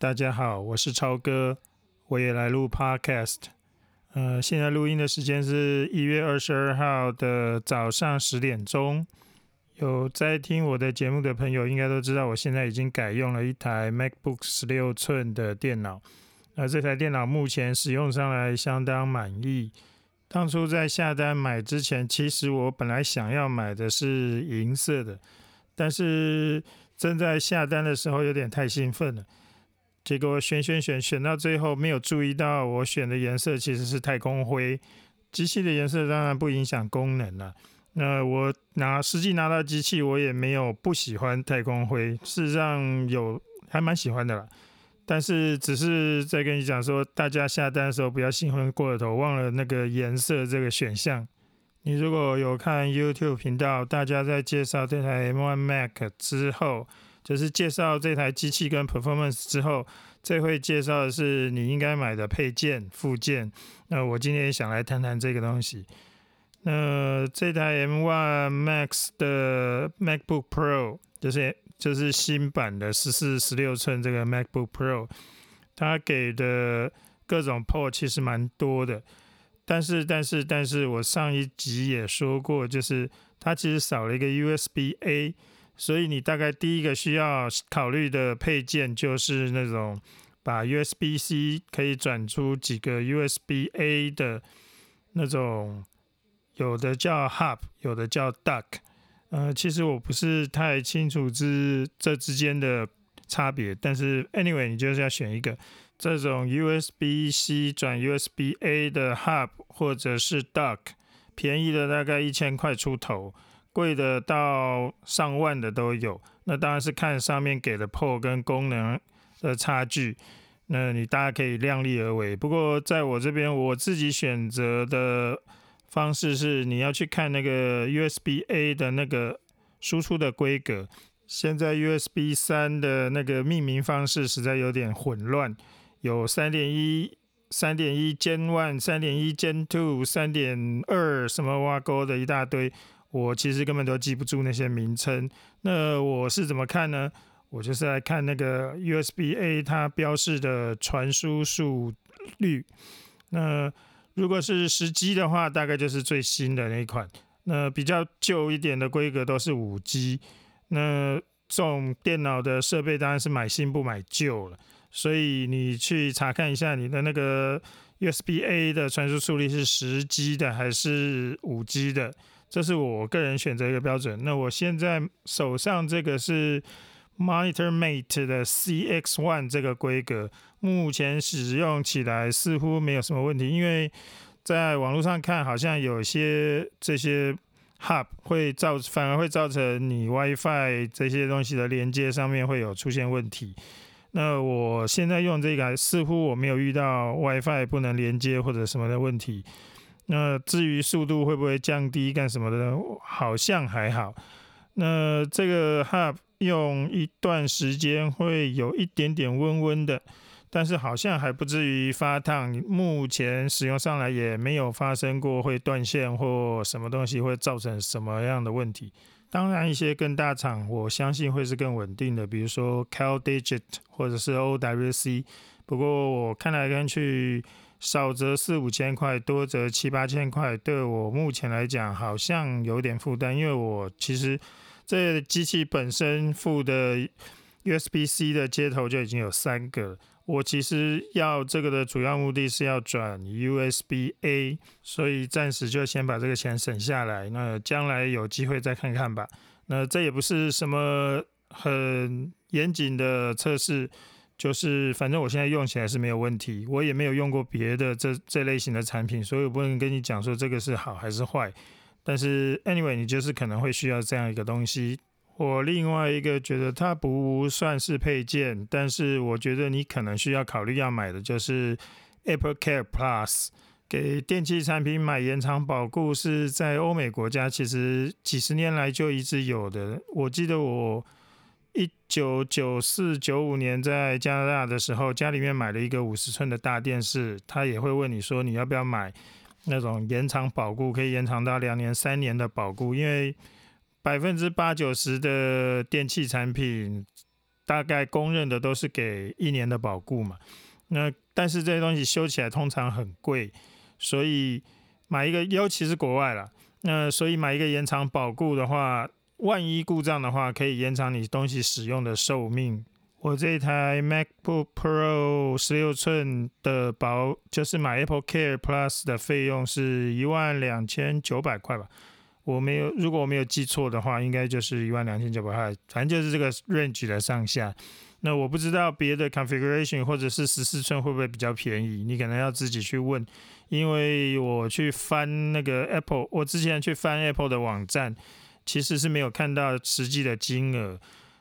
大家好，我是超哥，我也来录 Podcast。呃，现在录音的时间是一月二十二号的早上十点钟。有在听我的节目的朋友，应该都知道，我现在已经改用了一台 MacBook 十六寸的电脑。那这台电脑目前使用上来相当满意。当初在下单买之前，其实我本来想要买的是银色的，但是正在下单的时候有点太兴奋了。结果选选选选到最后，没有注意到我选的颜色其实是太空灰。机器的颜色当然不影响功能了。那我拿实际拿到机器，我也没有不喜欢太空灰，事实上有还蛮喜欢的啦。但是只是在跟你讲说，大家下单的时候不要兴奋过了头，忘了那个颜色这个选项。你如果有看 YouTube 频道，大家在介绍这台 M1 Mac 之后。就是介绍这台机器跟 performance 之后，这会介绍的是你应该买的配件附件。那我今天也想来谈谈这个东西。那这台 M1 Max 的 MacBook Pro，就是就是新版的十四、十六寸这个 MacBook Pro，它给的各种 p o r 其实蛮多的。但是但是但是我上一集也说过，就是它其实少了一个 USB A。所以你大概第一个需要考虑的配件就是那种把 USB C 可以转出几个 USB A 的那种，有的叫 Hub，有的叫 Duck。呃，其实我不是太清楚之这之间的差别，但是 anyway，你就是要选一个这种 USB C 转 USB A 的 Hub 或者是 Duck，便宜的大概一千块出头。贵的到上万的都有，那当然是看上面给的 p o 跟功能的差距，那你大家可以量力而为。不过在我这边，我自己选择的方式是，你要去看那个 USB A 的那个输出的规格。现在 USB 三的那个命名方式实在有点混乱，有三点一、三点一 Gen One、三点一 Gen Two、三点二什么挖沟的一大堆。我其实根本都记不住那些名称。那我是怎么看呢？我就是来看那个 USB A 它标示的传输速率。那如果是十 G 的话，大概就是最新的那一款。那比较旧一点的规格都是五 G。那这种电脑的设备当然是买新不买旧了。所以你去查看一下你的那个 USB A 的传输速率是十 G 的还是五 G 的。这是我个人选择一个标准。那我现在手上这个是 Monitor Mate 的 CX One 这个规格，目前使用起来似乎没有什么问题。因为在网络上看，好像有些这些 Hub 会造，反而会造成你 WiFi 这些东西的连接上面会有出现问题。那我现在用这个，似乎我没有遇到 WiFi 不能连接或者什么的问题。那至于速度会不会降低干什么的，好像还好。那这个 Hub 用一段时间会有一点点温温的，但是好像还不至于发烫。目前使用上来也没有发生过会断线或什么东西会造成什么样的问题。当然，一些更大厂我相信会是更稳定的，比如说 CalDigit 或者是 OWC。不过我看来看去。少则四五千块，多则七八千块，对我目前来讲好像有点负担，因为我其实这机器本身附的 USB C 的接头就已经有三个，我其实要这个的主要目的是要转 USB A，所以暂时就先把这个钱省下来，那将来有机会再看看吧。那这也不是什么很严谨的测试。就是反正我现在用起来是没有问题，我也没有用过别的这这类型的产品，所以我不能跟你讲说这个是好还是坏。但是 anyway，你就是可能会需要这样一个东西。我另外一个觉得它不算是配件，但是我觉得你可能需要考虑要买的就是 Apple Care Plus。给电器产品买延长保固是在欧美国家其实几十年来就一直有的。我记得我。一九九四九五年在加拿大的时候，家里面买了一个五十寸的大电视，他也会问你说你要不要买那种延长保固，可以延长到两年、三年的保固，因为百分之八九十的电器产品大概公认的都是给一年的保固嘛。那但是这些东西修起来通常很贵，所以买一个，尤其是国外了。那所以买一个延长保固的话，万一故障的话，可以延长你东西使用的寿命。我这一台 MacBook Pro 十六寸的保，就是买 Apple Care Plus 的费用是一万两千九百块吧。我没有，如果我没有记错的话，应该就是一万两千九百块，反正就是这个 range 的上下。那我不知道别的 configuration 或者是十四寸会不会比较便宜，你可能要自己去问。因为我去翻那个 Apple，我之前去翻 Apple 的网站，其实是没有看到实际的金额。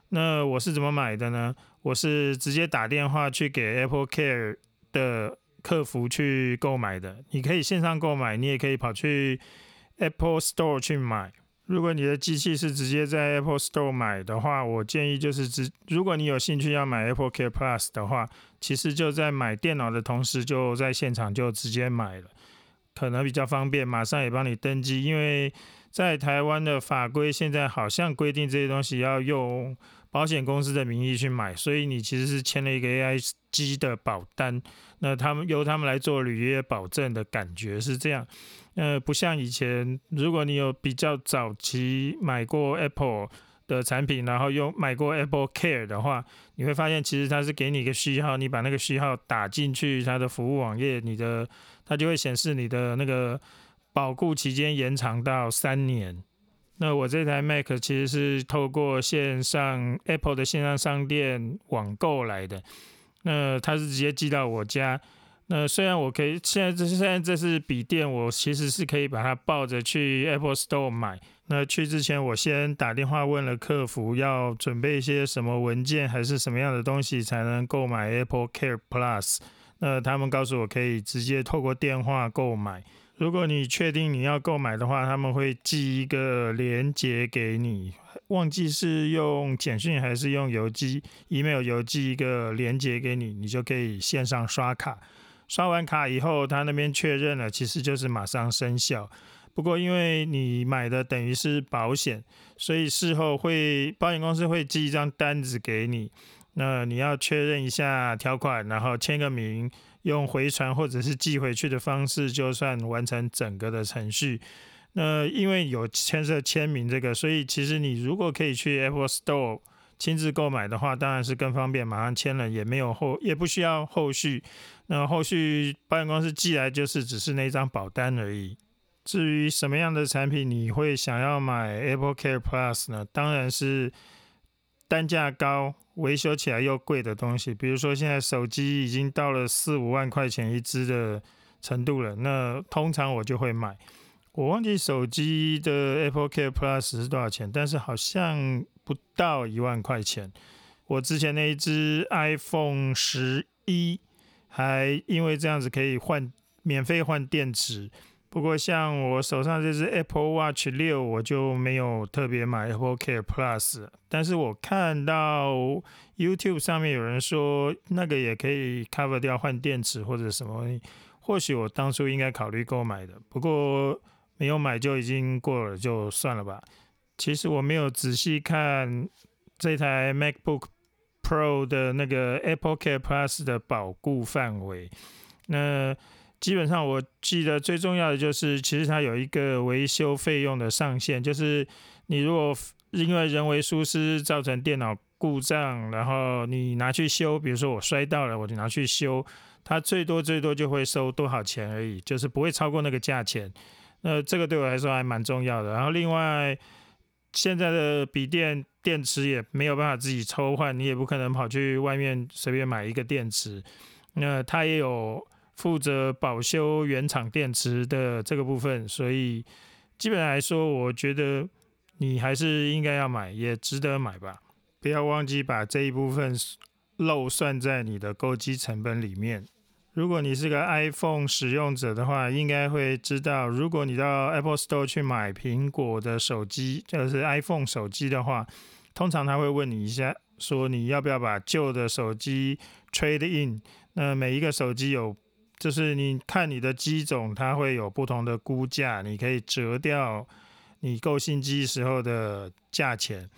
那我是怎么买的呢？我是直接打电话去给 Apple Care 的客服去购买的。你可以线上购买，你也可以跑去 Apple Store 去买。如果你的机器是直接在 Apple Store 买的话，我建议就是直。如果你有兴趣要买 Apple Care Plus 的话，其实就在买电脑的同时，就在现场就直接买了，可能比较方便，马上也帮你登记。因为在台湾的法规现在好像规定这些东西要用保险公司的名义去买，所以你其实是签了一个 AI 机的保单，那他们由他们来做履约保证的感觉是这样。呃，不像以前，如果你有比较早期买过 Apple 的产品，然后用买过 Apple Care 的话，你会发现其实它是给你一个序号，你把那个序号打进去它的服务网页，你的它就会显示你的那个保固期间延长到三年。那我这台 Mac 其实是透过线上 Apple 的线上商店网购来的，那它是直接寄到我家。那虽然我可以现在这现在这是笔电，我其实是可以把它抱着去 Apple Store 买。那去之前，我先打电话问了客服，要准备一些什么文件，还是什么样的东西才能购买 Apple Care Plus。那他们告诉我可以直接透过电话购买。如果你确定你要购买的话，他们会寄一个链接给你，忘记是用简讯还是用邮寄，email 邮寄一个链接给你，你就可以线上刷卡。刷完卡以后，他那边确认了，其实就是马上生效。不过因为你买的等于是保险，所以事后会保险公司会寄一张单子给你，那你要确认一下条款，然后签个名，用回传或者是寄回去的方式，就算完成整个的程序。那因为有牵涉签名这个，所以其实你如果可以去 Apple Store。亲自购买的话，当然是更方便，马上签了也没有后，也不需要后续。那后续保险公司寄来就是只是那张保单而已。至于什么样的产品你会想要买 Apple Care Plus 呢？当然是单价高、维修起来又贵的东西，比如说现在手机已经到了四五万块钱一支的程度了，那通常我就会买。我忘记手机的 Apple Care Plus 是多少钱，但是好像。不到一万块钱，我之前那一只 iPhone 十一还因为这样子可以换免费换电池。不过像我手上这只 Apple Watch 六，我就没有特别买 Apple Care Plus。但是我看到 YouTube 上面有人说那个也可以 cover 掉换电池或者什么，或许我当初应该考虑购买的。不过没有买就已经过了，就算了吧。其实我没有仔细看这台 MacBook Pro 的那个 Apple Care Plus 的保固范围。那基本上我记得最重要的就是，其实它有一个维修费用的上限，就是你如果因为人为疏失造成电脑故障，然后你拿去修，比如说我摔到了，我就拿去修，它最多最多就会收多少钱而已，就是不会超过那个价钱。那这个对我来说还蛮重要的。然后另外，现在的笔电电池也没有办法自己抽换，你也不可能跑去外面随便买一个电池。那它也有负责保修原厂电池的这个部分，所以基本来说，我觉得你还是应该要买，也值得买吧。不要忘记把这一部分漏算在你的购机成本里面。如果你是个 iPhone 使用者的话，应该会知道，如果你到 Apple Store 去买苹果的手机，就是 iPhone 手机的话，通常他会问你一下，说你要不要把旧的手机 trade in。那每一个手机有，就是你看你的机种，它会有不同的估价，你可以折掉你购新机时候的价钱。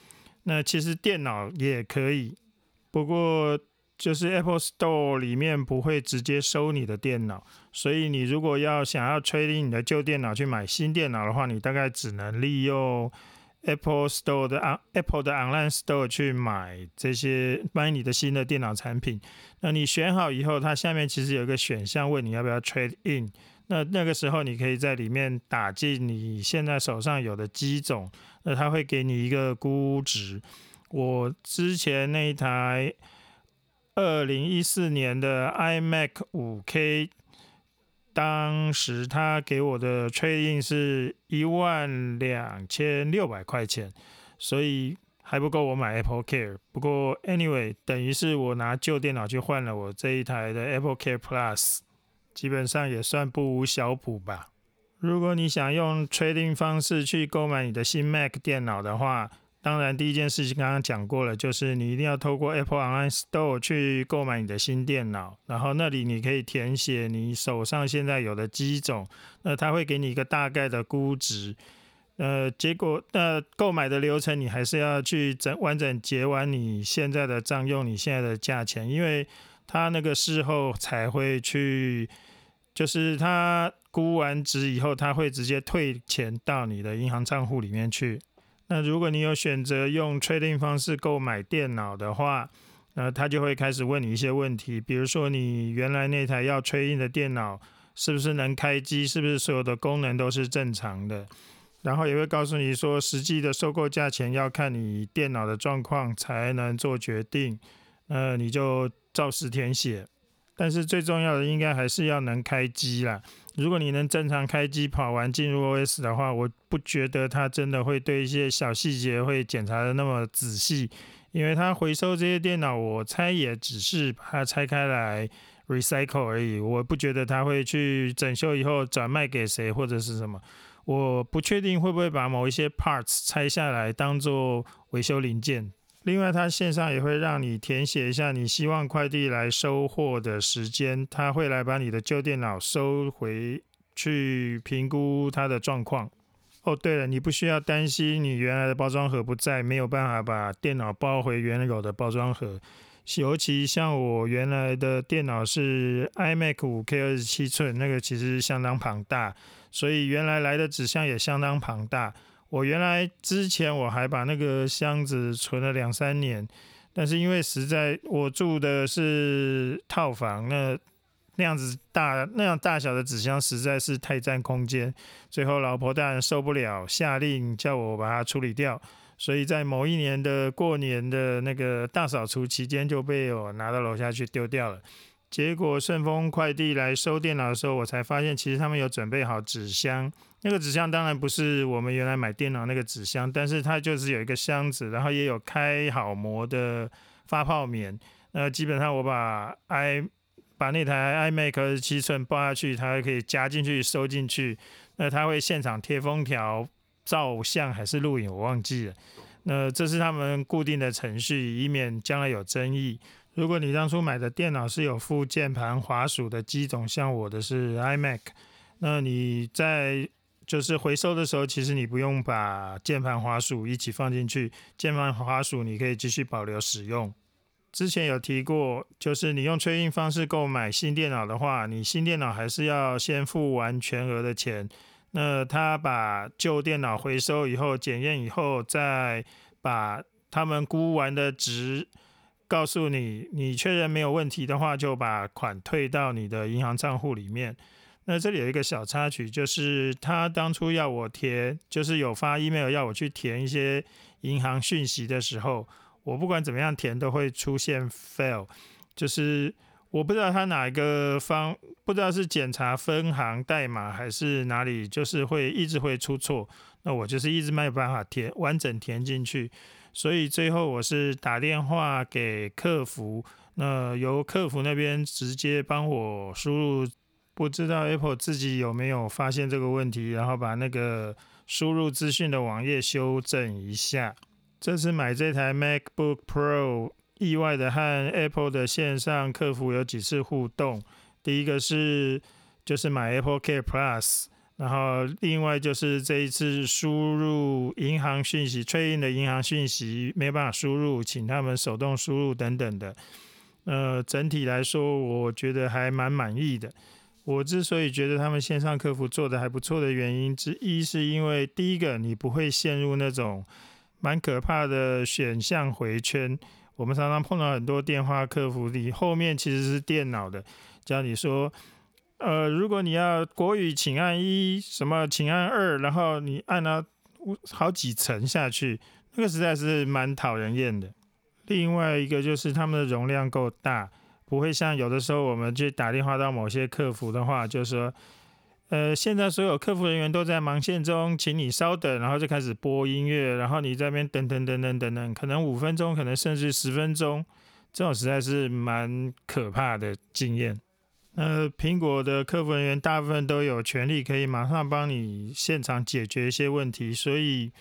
那其实电脑也可以。不过就是 Apple Store 里面不会直接收你的电脑，所以你如果要想要 trading 你的旧电脑去买新电脑的话，你大概只能利用。Apple Store 的 Apple 的 Online Store 去买这些买你的新的电脑产品，那你选好以后，它下面其实有一个选项问你要不要 Trade In，那那个时候你可以在里面打进你现在手上有的机种，那它会给你一个估值。我之前那一台二零一四年的 iMac 五 K。当时他给我的 trading 是一万两千六百块钱，所以还不够我买 Apple Care。不过 anyway，等于是我拿旧电脑去换了我这一台的 Apple Care Plus，基本上也算不无小补吧。如果你想用 trading 方式去购买你的新 Mac 电脑的话，当然，第一件事情刚刚讲过了，就是你一定要透过 Apple Online Store 去购买你的新电脑，然后那里你可以填写你手上现在有的机种，那他会给你一个大概的估值。呃，结果那购买的流程你还是要去整完整结完你现在的账，用你现在的价钱，因为他那个事后才会去，就是他估完值以后，他会直接退钱到你的银行账户里面去。那如果你有选择用 trading 方式购买电脑的话，那他就会开始问你一些问题，比如说你原来那台要 trading 的电脑是不是能开机，是不是所有的功能都是正常的，然后也会告诉你说实际的收购价钱要看你电脑的状况才能做决定，那你就照实填写。但是最重要的应该还是要能开机啦。如果你能正常开机跑完进入 OS 的话，我不觉得它真的会对一些小细节会检查的那么仔细，因为它回收这些电脑，我猜也只是把它拆开来 recycle 而已。我不觉得它会去整修以后转卖给谁或者是什么。我不确定会不会把某一些 parts 拆下来当做维修零件。另外，它线上也会让你填写一下你希望快递来收货的时间，他会来把你的旧电脑收回去评估它的状况。哦，对了，你不需要担心你原来的包装盒不在，没有办法把电脑包回原有的包装盒。尤其像我原来的电脑是 iMac 五 K 二十七寸，那个其实相当庞大，所以原来来的纸箱也相当庞大。我原来之前我还把那个箱子存了两三年，但是因为实在我住的是套房，那那样子大那样大小的纸箱实在是太占空间，最后老婆大人受不了，下令叫我把它处理掉。所以在某一年的过年的那个大扫除期间，就被我拿到楼下去丢掉了。结果顺丰快递来收电脑的时候，我才发现其实他们有准备好纸箱。那个纸箱当然不是我们原来买电脑那个纸箱，但是它就是有一个箱子，然后也有开好膜的发泡棉。那基本上我把 i 把那台 iMac 七寸包下去，它可以夹进去收进去。那它会现场贴封条照相还是录影，我忘记了。那这是他们固定的程序，以免将来有争议。如果你当初买的电脑是有附键盘、滑鼠的机种，像我的是 iMac，那你在就是回收的时候，其实你不用把键盘、滑鼠一起放进去，键盘、滑鼠你可以继续保留使用。之前有提过，就是你用催印方式购买新电脑的话，你新电脑还是要先付完全额的钱。那他把旧电脑回收以后，检验以后，再把他们估完的值告诉你，你确认没有问题的话，就把款退到你的银行账户里面。那这里有一个小插曲，就是他当初要我填，就是有发 email 要我去填一些银行讯息的时候，我不管怎么样填都会出现 fail，就是我不知道他哪一个方，不知道是检查分行代码还是哪里，就是会一直会出错，那我就是一直没有办法填完整填进去，所以最后我是打电话给客服，那由客服那边直接帮我输入。不知道 Apple 自己有没有发现这个问题，然后把那个输入资讯的网页修正一下。这次买这台 MacBook Pro，意外的和 Apple 的线上客服有几次互动。第一个是就是买 Apple Care Plus，然后另外就是这一次输入银行讯息、催印的银行讯息没办法输入，请他们手动输入等等的。呃，整体来说，我觉得还蛮满意的。我之所以觉得他们线上客服做的还不错的原因之一，是因为第一个，你不会陷入那种蛮可怕的选项回圈。我们常常碰到很多电话客服，你后面其实是电脑的，叫你说，呃，如果你要国语，请按一，什么请按二，然后你按了好几层下去，那个实在是蛮讨人厌的。另外一个就是他们的容量够大，不会像有的时候我们去打电话到某些客服的话，就是说，呃，现在所有客服人员都在忙线中，请你稍等，然后就开始播音乐，然后你在边等等等等等等，可能五分钟，可能甚至十分钟，这种实在是蛮可怕的经验。呃，苹果的客服人员大部分都有权利可以马上帮你现场解决一些问题，所以。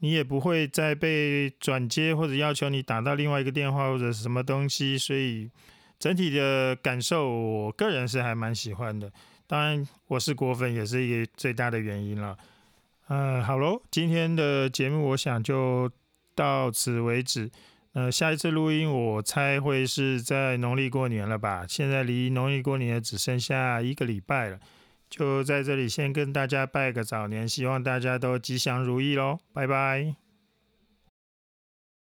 你也不会再被转接或者要求你打到另外一个电话或者什么东西，所以整体的感受，我个人是还蛮喜欢的。当然，我是果粉也是一个最大的原因了。嗯，好喽，今天的节目我想就到此为止。呃，下一次录音我猜会是在农历过年了吧？现在离农历过年只剩下一个礼拜了。就在这里先跟大家拜个早年，希望大家都吉祥如意喽，拜拜。